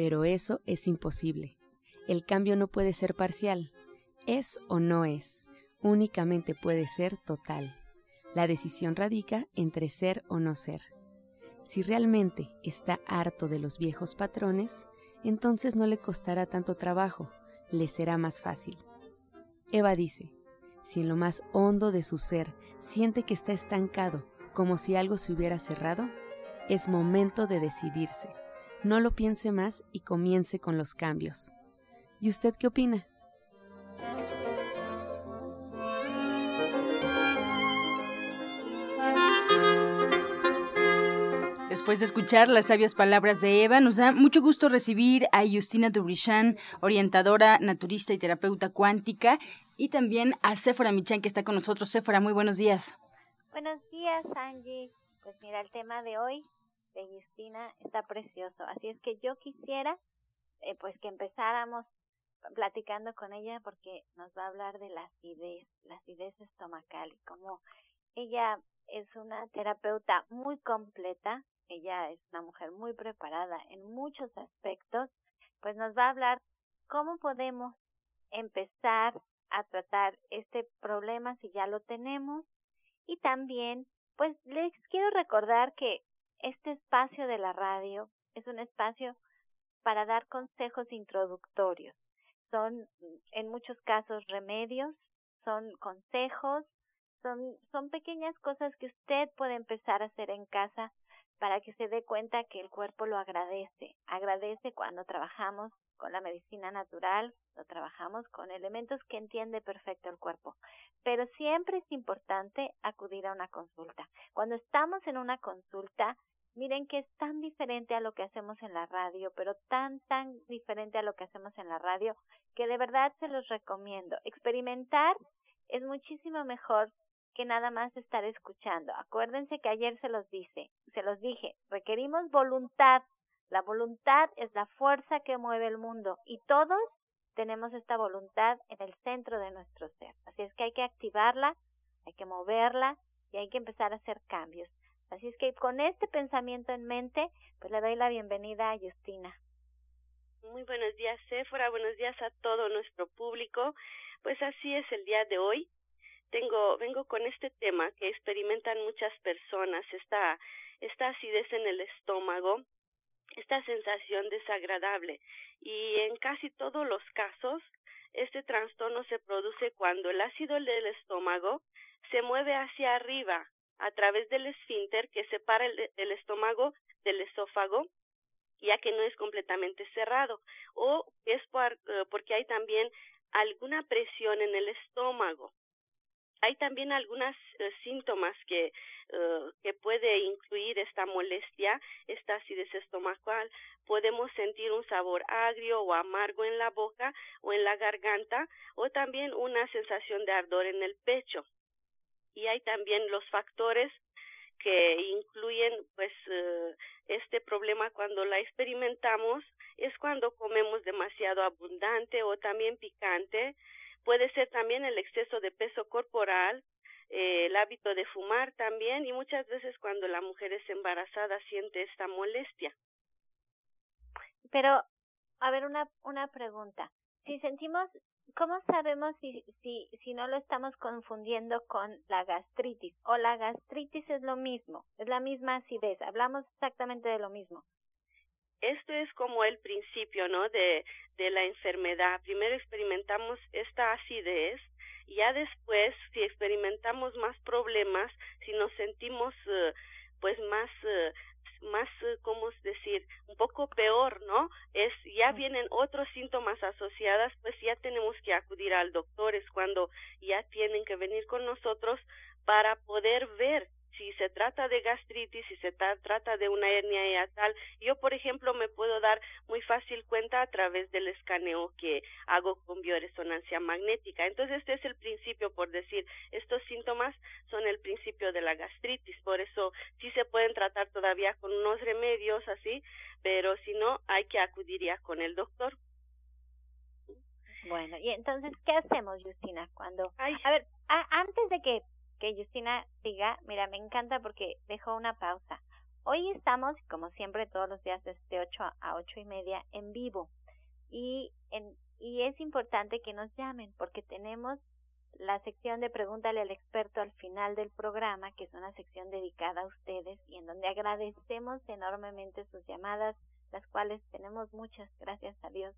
pero eso es imposible. El cambio no puede ser parcial, es o no es, únicamente puede ser total. La decisión radica entre ser o no ser. Si realmente está harto de los viejos patrones, entonces no le costará tanto trabajo, le será más fácil. Eva dice, si en lo más hondo de su ser siente que está estancado, como si algo se hubiera cerrado, es momento de decidirse. No lo piense más y comience con los cambios. ¿Y usted qué opina? Después de escuchar las sabias palabras de Eva, nos da mucho gusto recibir a Justina Dubrichan, orientadora, naturista y terapeuta cuántica, y también a Sephora Michan, que está con nosotros. Sephora, muy buenos días. Buenos días, Angie. Pues mira, el tema de hoy está precioso. Así es que yo quisiera, eh, pues que empezáramos platicando con ella porque nos va a hablar de la acidez, la acidez estomacal y cómo ella es una terapeuta muy completa, ella es una mujer muy preparada en muchos aspectos, pues nos va a hablar cómo podemos empezar a tratar este problema si ya lo tenemos. Y también pues les quiero recordar que este espacio de la radio es un espacio para dar consejos introductorios. Son en muchos casos remedios, son consejos, son, son pequeñas cosas que usted puede empezar a hacer en casa para que se dé cuenta que el cuerpo lo agradece. Agradece cuando trabajamos con la medicina natural, lo trabajamos con elementos que entiende perfecto el cuerpo. Pero siempre es importante acudir a una consulta. Cuando estamos en una consulta, miren que es tan diferente a lo que hacemos en la radio, pero tan, tan diferente a lo que hacemos en la radio, que de verdad se los recomiendo. Experimentar es muchísimo mejor que nada más estar escuchando. Acuérdense que ayer se los dice, se los dije, requerimos voluntad. La voluntad es la fuerza que mueve el mundo y todos tenemos esta voluntad en el centro de nuestro ser. Así es que hay que activarla, hay que moverla y hay que empezar a hacer cambios. Así es que con este pensamiento en mente, pues le doy la bienvenida a Justina. Muy buenos días, Sephora. Buenos días a todo nuestro público. Pues así es el día de hoy tengo, vengo con este tema que experimentan muchas personas, esta, esta acidez en el estómago, esta sensación desagradable. Y en casi todos los casos, este trastorno se produce cuando el ácido del estómago se mueve hacia arriba a través del esfínter que separa el, estómago del esófago ya que no es completamente cerrado o es eh, porque hay también alguna presión en el estómago hay también algunos eh, síntomas que, eh, que puede incluir esta molestia, esta acidez estomacal. Podemos sentir un sabor agrio o amargo en la boca o en la garganta o también una sensación de ardor en el pecho. Y hay también los factores que incluyen pues eh, este problema cuando la experimentamos es cuando comemos demasiado abundante o también picante Puede ser también el exceso de peso corporal, eh, el hábito de fumar también y muchas veces cuando la mujer es embarazada siente esta molestia. Pero, a ver, una, una pregunta. Si sentimos, ¿cómo sabemos si, si, si no lo estamos confundiendo con la gastritis? O la gastritis es lo mismo, es la misma acidez, hablamos exactamente de lo mismo. esto es como el principio, ¿no? De, de la enfermedad. Primero experimentamos esta acidez ya después, si experimentamos más problemas, si nos sentimos eh, pues más eh, más, eh, ¿cómo decir? Un poco peor, ¿no? Es, ya vienen otros síntomas asociados, pues ya tenemos que acudir al doctor, es cuando ya tienen que venir con nosotros para poder ver si se trata de gastritis, si se trata de una hernia hiatal, yo por ejemplo me puedo dar muy fácil cuenta a través del escaneo que hago con bioresonancia magnética. Entonces este es el principio, por decir, estos síntomas son el principio de la gastritis, por eso sí se pueden tratar todavía con unos remedios así, pero si no hay que acudir ya con el doctor. Bueno, y entonces, ¿qué hacemos, Justina? Cuando, a ver, antes de que que Justina diga, mira, me encanta porque dejó una pausa. Hoy estamos, como siempre, todos los días desde 8 a ocho y media en vivo. Y, en, y es importante que nos llamen porque tenemos la sección de Pregúntale al experto al final del programa, que es una sección dedicada a ustedes y en donde agradecemos enormemente sus llamadas, las cuales tenemos muchas, gracias a Dios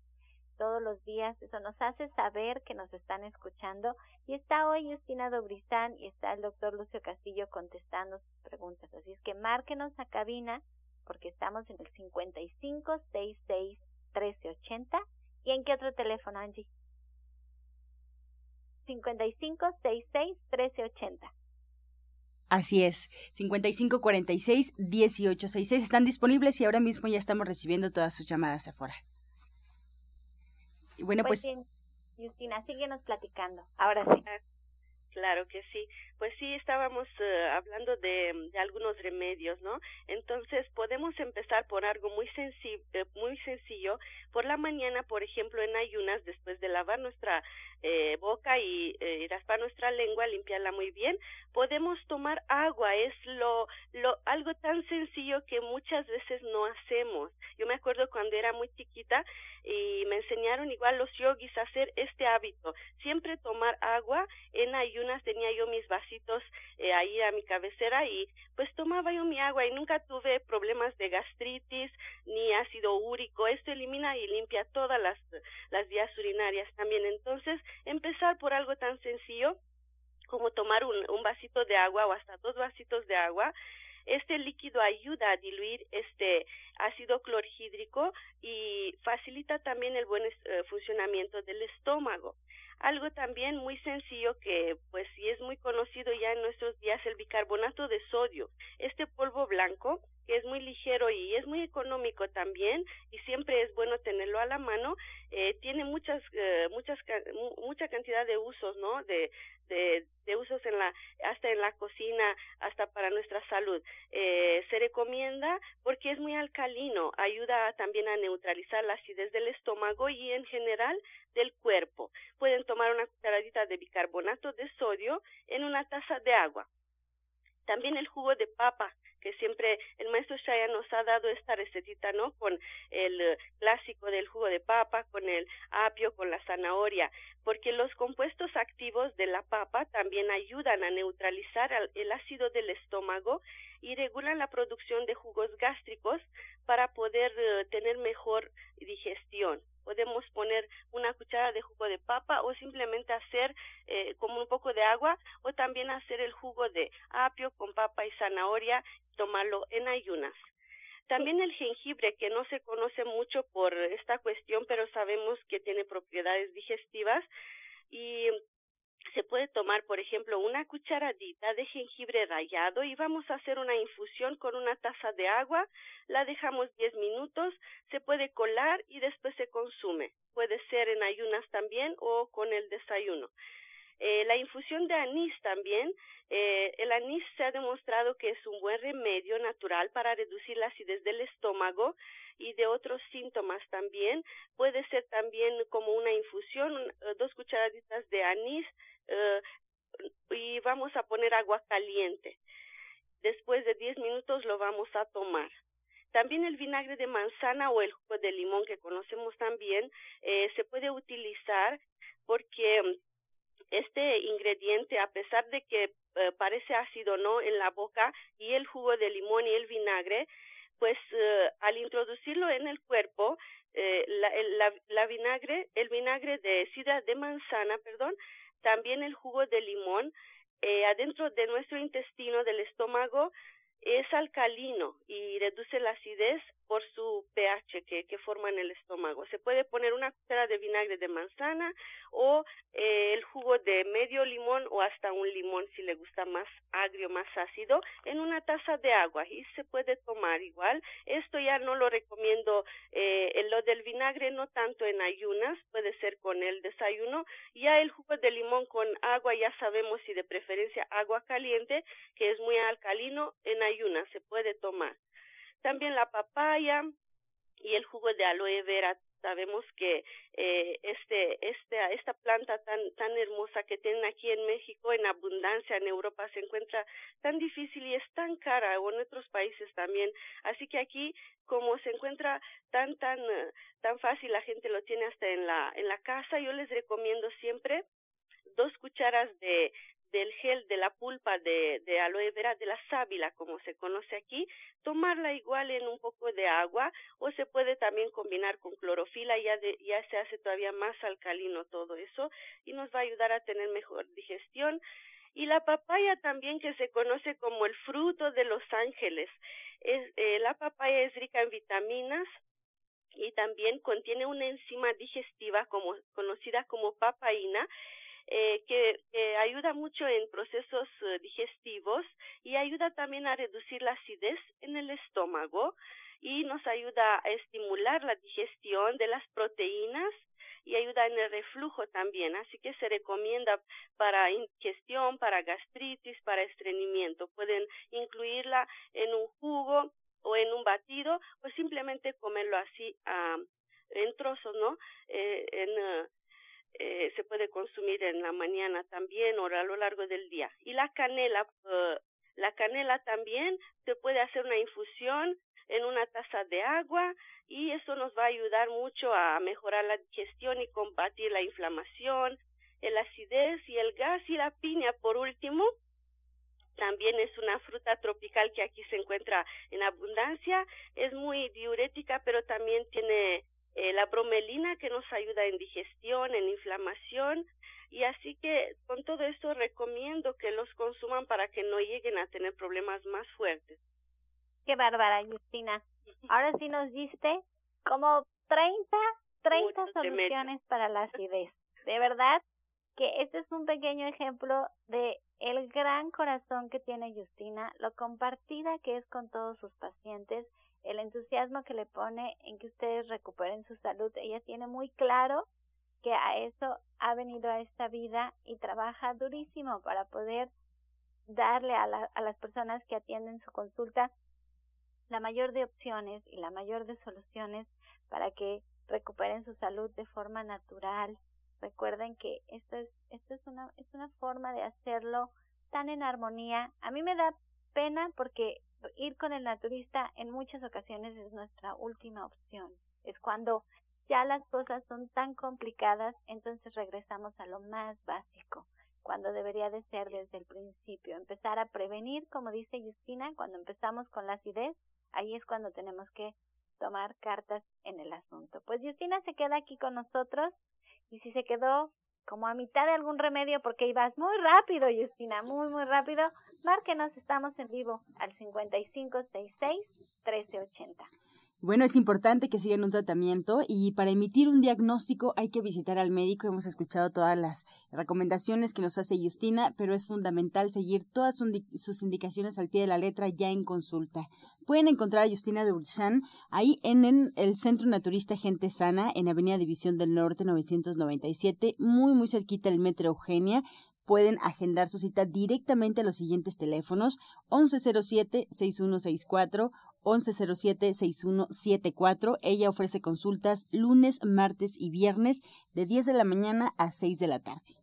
todos los días. Eso nos hace saber que nos están escuchando. Y está hoy Justina Dobrizán y está el doctor Lucio Castillo contestando sus preguntas. Así es que márquenos a cabina porque estamos en el 5566-1380. ¿Y en qué otro teléfono, Angie? 5566-1380. Así es, 5546-1866 están disponibles y ahora mismo ya estamos recibiendo todas sus llamadas afuera. Bueno, pues... pues... Justina, síguenos platicando. Ahora sí. Claro que sí. Pues sí, estábamos eh, hablando de, de, algunos remedios, ¿no? Entonces, podemos empezar por algo muy, eh, muy sencillo. Por la mañana, por ejemplo, en ayunas, después de lavar nuestra eh, boca y raspar nuestra lengua, limpiarla muy bien, podemos tomar agua. Es lo, lo, algo tan sencillo que muchas veces no hacemos. Yo me acuerdo cuando era muy chiquita y me enseñaron igual los yogis a hacer este hábito. Siempre tomar agua. En ayunas tenía yo mis eh, ahí a mi cabecera y pues tomaba yo mi agua y nunca tuve problemas de gastritis ni ácido úrico. Esto elimina y limpia todas las, las vías urinarias también. Entonces, empezar por algo tan sencillo como tomar un, un vasito de agua o hasta dos vasitos de agua este líquido ayuda a diluir este ácido clorhídrico y facilita también el buen eh, funcionamiento del estómago. Algo también muy sencillo que pues sí es muy conocido ya en nuestros días el bicarbonato de sodio. Este polvo blanco que es muy ligero y es muy económico también y siempre es bueno tenerlo a la mano eh, tiene muchas eh, muchas mucha cantidad de usos no de, de, de usos en la hasta en la cocina hasta para nuestra salud eh, se recomienda porque es muy alcalino ayuda también a neutralizar la acidez del estómago y en general del cuerpo. Pueden tomar una cucharadita de bicarbonato de sodio en una taza de agua. También el jugo de papa que siempre el maestro Shaya nos ha dado esta recetita, ¿no? Con el eh, clásico del jugo de papa, con el apio, con la zanahoria, porque los compuestos activos de la papa también ayudan a neutralizar el ácido del estómago y regulan la producción de jugos gástricos para poder eh, tener mejor digestión podemos poner una cuchara de jugo de papa o simplemente hacer eh, como un poco de agua o también hacer el jugo de apio con papa y zanahoria, tomarlo en ayunas. También el jengibre, que no se conoce mucho por esta cuestión, pero sabemos que tiene propiedades digestivas y se puede tomar, por ejemplo, una cucharadita de jengibre rallado y vamos a hacer una infusión con una taza de agua, la dejamos 10 minutos, se puede colar y después se consume. Puede ser en ayunas también o con el desayuno. Eh, la infusión de anís también, eh, el anís se ha demostrado que es un buen remedio natural para reducir la acidez del estómago y de otros síntomas también. Puede ser también como una infusión, eh, dos cucharaditas de anís y vamos a poner agua caliente. Después de 10 minutos lo vamos a tomar. También el vinagre de manzana o el jugo de limón que conocemos también se puede utilizar porque este ingrediente, a pesar de que eh, parece ácido no en la boca y el jugo de limón y el vinagre, pues eh, al introducirlo en el cuerpo, eh, la, el, vinagre, el vinagre de sidra de manzana, perdón, también el jugo de limón, eh, adentro de nuestro intestino, del estómago, es alcalino y reduce la acidez por su pH que, forma en el estómago. Se puede poner una cuchara de vinagre de manzana o eh, el jugo de medio limón o hasta un limón si le gusta más agrio, más ácido, en una taza de agua y se puede tomar igual. Esto ya no lo recomiendo, eh, lo del vinagre no tanto en ayunas, puede ser con el desayuno. Ya el jugo de limón con agua ya sabemos si de preferencia agua caliente, que es muy alcalino, en ayunas se puede tomar. También la papaya y el jugo de aloe vera. Sabemos que eh, este, este, esta planta tan, tan hermosa que tienen aquí en México en abundancia, en Europa se encuentra tan difícil y es tan cara, o en otros países también. Así que aquí, como se encuentra tan, tan, tan fácil, la gente lo tiene hasta en la, en la casa, yo les recomiendo siempre dos cucharas de, del gel de la pulpa de, aloe vera, de la sábila, como se conoce aquí, tomarla igual en un poco de agua o se puede también combinar con clorofila, ya, de, ya se hace todavía más alcalino todo eso y nos va a ayudar a tener mejor digestión. Y la papaya también que se conoce como el fruto de los ángeles. Es, eh, la papaya es rica en vitaminas, y también contiene una enzima digestiva como, conocida como papaína eh, que, ayuda mucho en procesos eh, digestivos y ayuda también a reducir la acidez en el estómago y nos ayuda a estimular la digestión de las proteínas y ayuda en el reflujo también, así que se recomienda para ingestión, para gastritis, para estreñimiento. Pueden incluirla en un jugo o en un batido o simplemente comerlo así ah, en trozos, ¿no? Eh, en, uh, eh, se puede consumir en la mañana también o a lo largo del día. Y la canela, uh, la canela también se puede hacer una infusión en una taza de agua y eso nos va a ayudar mucho a mejorar la digestión y combatir la inflamación, el acidez y el gas y la piña por último. También es una fruta tropical que aquí se encuentra en abundancia, es muy diurética, pero también tiene eh, la bromelina que nos ayuda en digestión, en inflamación y así que con todo esto recomiendo que los consuman para que no lleguen a tener problemas más fuertes. Qué bárbara, Justina. Ahora sí nos diste como 30, 30 soluciones para la acidez. De verdad que este es un pequeño ejemplo de el gran corazón que tiene Justina, lo compartida que es con todos sus pacientes el entusiasmo que le pone en que ustedes recuperen su salud. Ella tiene muy claro que a eso ha venido a esta vida y trabaja durísimo para poder darle a, a las personas que atienden su consulta la mayor de opciones y la mayor de soluciones para que recuperen su salud de forma natural. Recuerden que esto es, esto es una, es una forma de hacerlo tan en armonía. A mí me da pena porque ir con el naturista en muchas ocasiones es nuestra última opción. Es cuando ya las cosas son tan complicadas, entonces regresamos a lo más básico, cuando debería de ser desde el principio. Empezar a prevenir, como dice Justina, cuando empezamos con la acidez, ahí es cuando tenemos que tomar cartas en el asunto. Pues Justina se queda aquí con nosotros y si se quedó como a mitad de algún remedio porque ibas muy rápido, Justina, muy, muy rápido, márquenos, estamos en vivo al 5566 1380. Bueno, es importante que sigan un tratamiento y para emitir un diagnóstico hay que visitar al médico. Hemos escuchado todas las recomendaciones que nos hace Justina, pero es fundamental seguir todas sus indicaciones al pie de la letra ya en consulta. Pueden encontrar a Justina de Urchan ahí en, el Centro Naturista Gente Sana, en Avenida División del Norte 997, muy, muy cerquita del Metro Eugenia pueden agendar su cita directamente a los siguientes teléfonos 1107-6164 1107-6174. Ella ofrece consultas lunes, martes y viernes de 10 de la mañana a 6 de la tarde.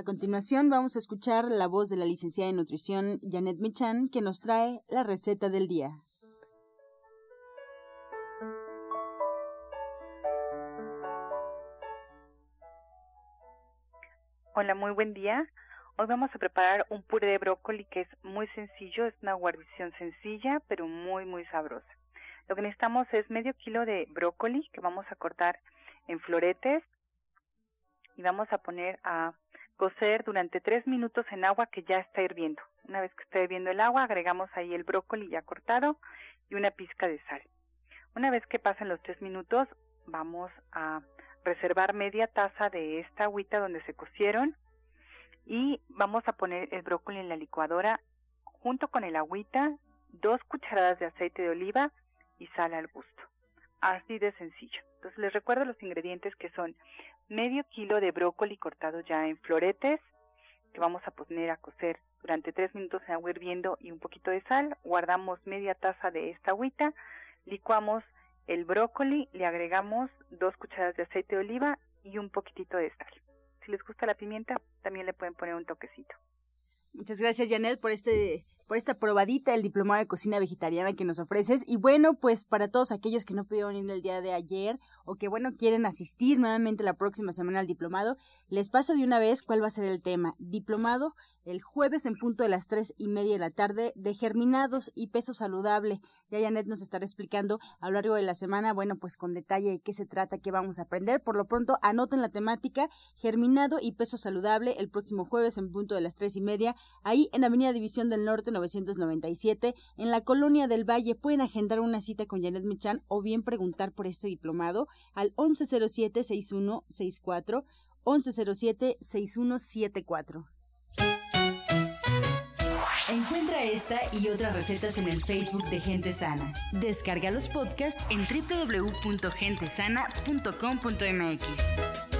A continuación vamos a escuchar la voz de la licenciada en nutrición Janet Michan que nos trae la receta del día. Hola, muy buen día. Hoy vamos a preparar un puré de brócoli que es muy sencillo, es una guarnición sencilla pero muy muy sabrosa. Lo que necesitamos es medio kilo de brócoli que vamos a cortar en floretes y vamos a poner a cocer durante tres minutos en agua que ya está hirviendo. Una vez que está hirviendo el agua, agregamos ahí el brócoli ya cortado y una pizca de sal. Una vez que pasen los tres minutos, vamos a reservar media taza de esta agüita donde se cocieron y vamos a poner el brócoli en la licuadora junto con el agüita, dos cucharadas de aceite de oliva y sal al gusto. Así de sencillo. Entonces les recuerdo los ingredientes que son medio kilo de brócoli cortado ya en floretes, que vamos a poner a cocer durante tres minutos en agua hirviendo y un poquito de sal. Guardamos media taza de esta agüita, licuamos el brócoli, le agregamos dos cucharadas de aceite de oliva y un poquitito de sal. Si les gusta la pimienta, también le pueden poner un toquecito. Muchas gracias, Janet, por este por esta probadita del diplomado de cocina vegetariana que nos ofreces. Y bueno, pues para todos aquellos que no pudieron ir el día de ayer o que bueno quieren asistir nuevamente la próxima semana al diplomado, les paso de una vez cuál va a ser el tema. Diplomado el jueves en punto de las tres y media de la tarde de germinados y peso saludable. Ya Janet nos estará explicando a lo largo de la semana, bueno, pues con detalle de qué se trata, qué vamos a aprender. Por lo pronto, anoten la temática germinado y peso saludable el próximo jueves en punto de las tres y media, ahí en Avenida División del Norte 1997, en la Colonia del Valle. Pueden agendar una cita con Janet Michan o bien preguntar por este diplomado al 1107-6164, 1107-6174. Encuentra esta y otras recetas en el Facebook de Gente Sana. Descarga los podcasts en www.gentesana.com.mx.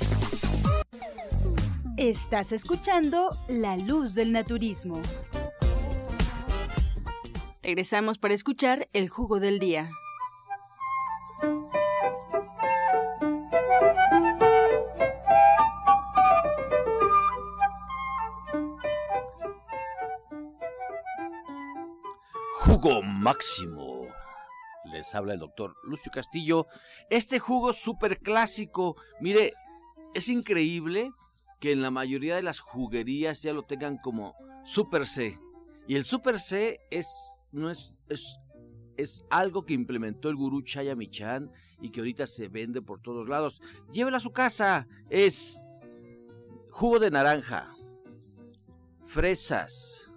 Estás escuchando La Luz del Naturismo. Regresamos para escuchar el jugo del día. Jugo máximo. Les habla el doctor Lucio Castillo. Este jugo súper clásico, mire, es increíble que en la mayoría de las juguerías ya lo tengan como Super C. Y el Super C es, no es, es, es algo que implementó el gurú Chaya Michan y que ahorita se vende por todos lados. Llévela a su casa. Es jugo de naranja, fresas,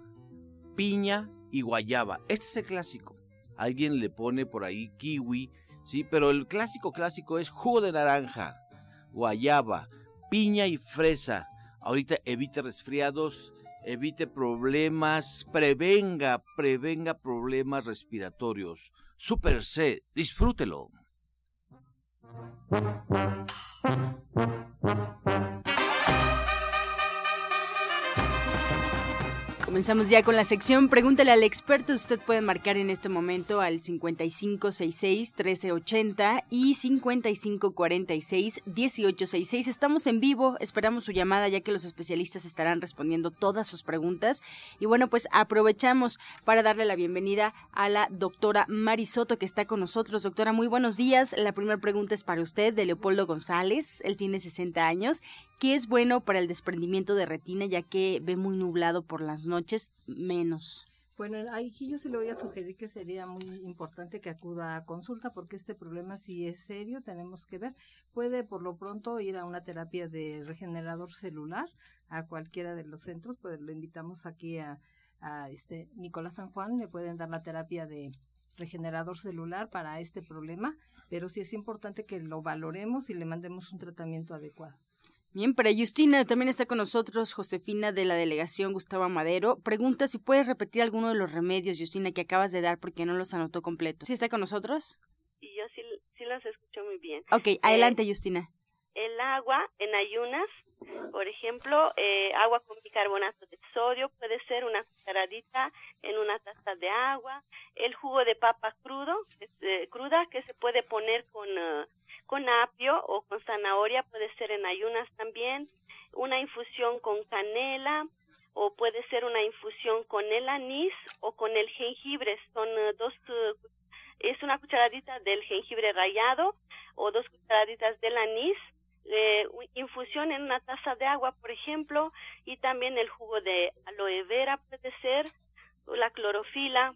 piña y guayaba. Este es el clásico. Alguien le pone por ahí kiwi, sí, pero el clásico clásico es jugo de naranja, guayaba, piña y fresa. Ahorita evite resfriados, evite problemas, prevenga, prevenga problemas respiratorios. Super C, disfrútelo. Comenzamos ya con la sección Pregúntale al experto. Usted puede marcar en este momento al 5566-1380 y 5546-1866. Estamos en vivo, esperamos su llamada ya que los especialistas estarán respondiendo todas sus preguntas. Y bueno, pues aprovechamos para darle la bienvenida a la doctora Marisoto que está con nosotros. Doctora, muy buenos días. La primera pregunta es para usted de Leopoldo González. Él tiene 60 años que es bueno para el desprendimiento de retina ya que ve muy nublado por las noches menos. Bueno, aquí yo sí le voy a sugerir que sería muy importante que acuda a consulta porque este problema si es serio, tenemos que ver. Puede por lo pronto ir a una terapia de regenerador celular a cualquiera de los centros, pues lo invitamos aquí a, a este Nicolás San Juan, le pueden dar la terapia de regenerador celular para este problema, pero sí es importante que lo valoremos y le mandemos un tratamiento adecuado. Bien, para Justina también está con nosotros Josefina de la delegación Gustavo Madero. Pregunta si puedes repetir alguno de los remedios, Justina, que acabas de dar porque no los anotó completos. ¿Sí está con nosotros? Y yo sí, sí los escucho muy bien. Ok, adelante, eh, Justina. El agua en ayunas, por ejemplo, eh, agua con bicarbonato de sodio, puede ser una cucharadita en una taza de agua. El jugo de papa crudo, eh, cruda, que se puede poner con con apio o con zanahoria, puede ser en ayunas también, una infusión con canela o puede ser una infusión con el anís o con el jengibre, son eh, dos, eh, es una cucharadita del jengibre rallado o dos cucharaditas del anís, eh, infusión en una taza de agua, por ejemplo, y también el jugo de aloe vera puede ser, la clorofila,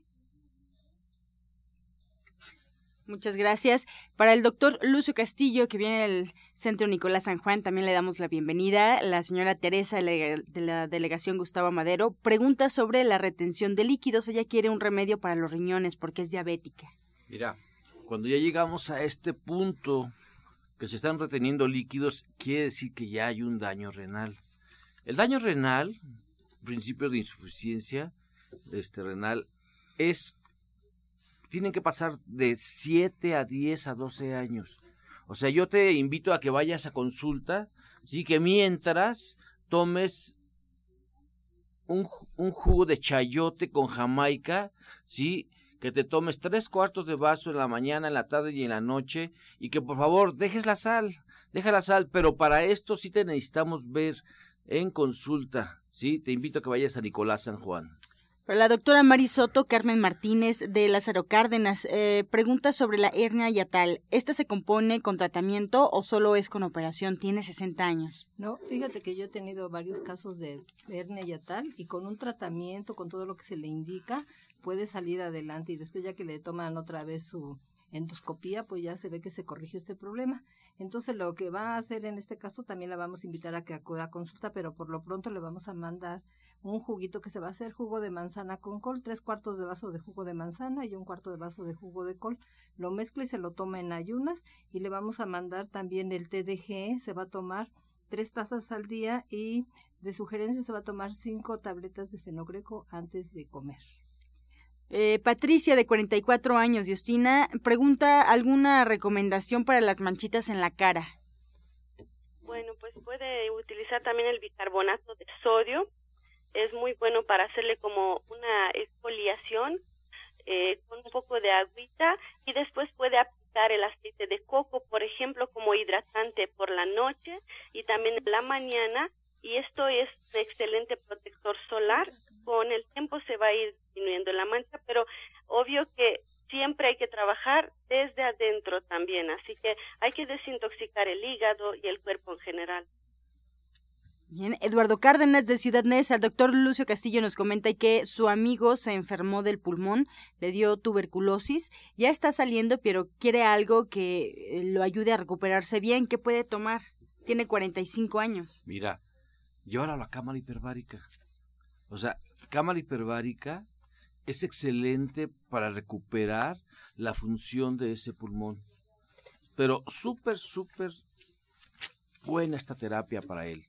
Muchas gracias. Para el doctor Lucio Castillo, que viene del Centro Nicolás San Juan, también le damos la bienvenida. La señora Teresa de la delegación Gustavo Madero pregunta sobre la retención de líquidos. Ella quiere un remedio para los riñones porque es diabética. Mira, cuando ya llegamos a este punto que se están reteniendo líquidos, quiere decir que ya hay un daño renal. El daño renal, principio de insuficiencia este renal, es tienen que pasar de 7 a 10 a 12 años. O sea, yo te invito a que vayas a consulta, sí, que mientras tomes un, un jugo de chayote con jamaica, sí, que te tomes tres cuartos de vaso en la mañana, en la tarde y en la noche, y que por favor dejes la sal, deja la sal, pero para esto sí te necesitamos ver en consulta, sí, te invito a que vayas a Nicolás San Juan. La doctora Marisoto Carmen Martínez de Lázaro Cárdenas eh, pregunta sobre la hernia yatal. ¿Esta se compone con tratamiento o solo es con operación? Tiene 60 años. No, fíjate que yo he tenido varios casos de hernia yatal y con un tratamiento, con todo lo que se le indica, puede salir adelante y después ya que le toman otra vez su endoscopía, pues ya se ve que se corrigió este problema. Entonces lo que va a hacer en este caso también la vamos a invitar a que acuda a consulta, pero por lo pronto le vamos a mandar un juguito que se va a hacer jugo de manzana con col, tres cuartos de vaso de jugo de manzana y un cuarto de vaso de jugo de col. Lo mezcla y se lo toma en ayunas y le vamos a mandar también el TDG, se va a tomar tres tazas al día y de sugerencia se va a tomar cinco tabletas de fenogreco antes de comer. Eh, Patricia, de 44 años, Justina, pregunta alguna recomendación para las manchitas en la cara. Bueno, pues puede utilizar también el bicarbonato de sodio es muy bueno para hacerle como una exfoliación eh, con un poco de agüita y después puede aplicar el aceite de coco, por ejemplo, como hidratante por la noche y también en la mañana y esto es un excelente protector solar. Con el tiempo se va a ir disminuyendo la mancha, pero obvio que siempre hay que trabajar desde adentro también, así que hay que desintoxicar el hígado y el cuerpo en general. Bien, Eduardo Cárdenas de Ciudad Neza, el doctor Lucio Castillo nos comenta que su amigo se enfermó del pulmón, le dio tuberculosis, ya está saliendo, pero quiere algo que eh, lo ayude a recuperarse bien. ¿Qué puede tomar? Tiene 45 años. Mira, llévalo a la cámara hiperbárica. O sea, cámara hiperbárica es excelente para recuperar la función de ese pulmón. Pero súper, súper buena esta terapia para él.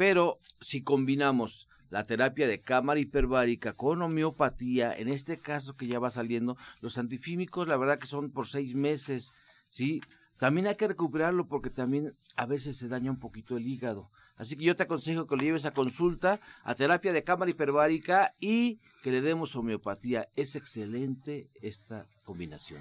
Pero si combinamos la terapia de cámara hiperbárica con homeopatía, en este caso que ya va saliendo, los antifímicos la verdad que son por seis meses, ¿sí? También hay que recuperarlo porque también a veces se daña un poquito el hígado. Así que yo te aconsejo que lo lleves a consulta, a terapia de cámara hiperbárica y que le demos homeopatía. Es excelente esta combinación.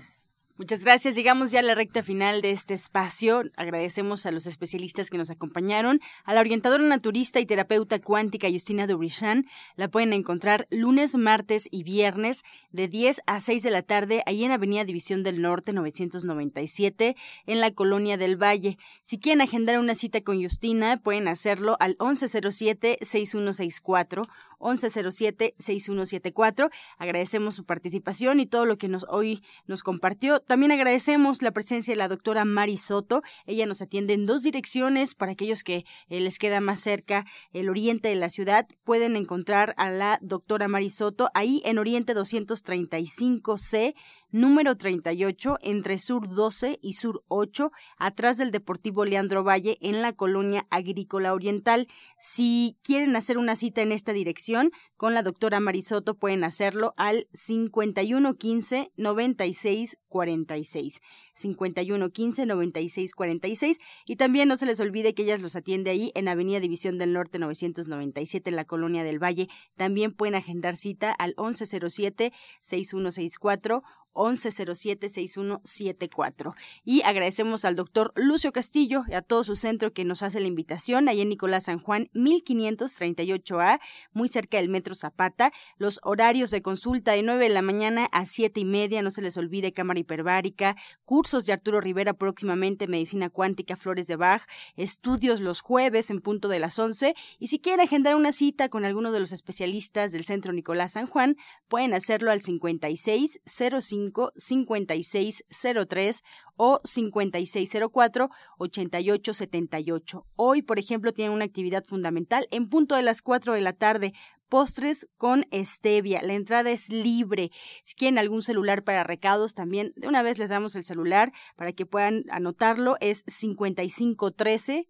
Muchas gracias. Llegamos ya a la recta final de este espacio. Agradecemos a los especialistas que nos acompañaron. A la orientadora naturista y terapeuta cuántica Justina Dubrichan. La pueden encontrar lunes, martes y viernes de 10 a 6 de la tarde ahí en Avenida División del Norte 997 en la Colonia del Valle. Si quieren agendar una cita con Justina, pueden hacerlo al 1107-6164 1107-6174. Agradecemos su participación y todo lo que nos hoy nos compartió. También agradecemos la presencia de la doctora Mari Soto. Ella nos atiende en dos direcciones para aquellos que eh, les queda más cerca el oriente de la ciudad. Pueden encontrar a la doctora Mari Soto ahí en Oriente 235C número 38, entre Sur 12 y Sur 8, atrás del Deportivo Leandro Valle, en la colonia agrícola oriental. Si quieren hacer una cita en esta dirección con la doctora Marisoto, pueden hacerlo al 5115 96 46. 5115 96 46. Y también no se les olvide que ellas los atiende ahí en Avenida División del Norte 997 en la Colonia del Valle. También pueden agendar cita al 1107 6164 1107-6174. Y agradecemos al doctor Lucio Castillo y a todo su centro que nos hace la invitación, ahí en Nicolás San Juan, 1538A, muy cerca del Metro Zapata. Los horarios de consulta de 9 de la mañana a 7 y media, no se les olvide cámara hiperbárica, cursos de Arturo Rivera próximamente, medicina cuántica, flores de Bach, estudios los jueves en punto de las 11. Y si quieren agendar una cita con alguno de los especialistas del centro Nicolás San Juan, pueden hacerlo al 5605 5603 o 5604 8878. Hoy, por ejemplo, tienen una actividad fundamental en punto de las 4 de la tarde postres con stevia. La entrada es libre. Si quieren algún celular para recados, también de una vez les damos el celular para que puedan anotarlo. Es 5513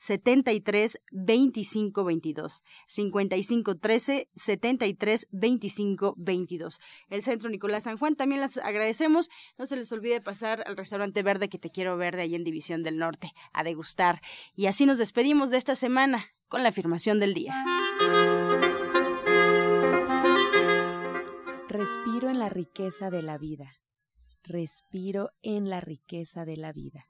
73 25 22. 55 13 73 25 22. El Centro Nicolás San Juan también las agradecemos. No se les olvide pasar al restaurante verde que te quiero ver de ahí en División del Norte a degustar. Y así nos despedimos de esta semana con la afirmación del día. Respiro en la riqueza de la vida. Respiro en la riqueza de la vida.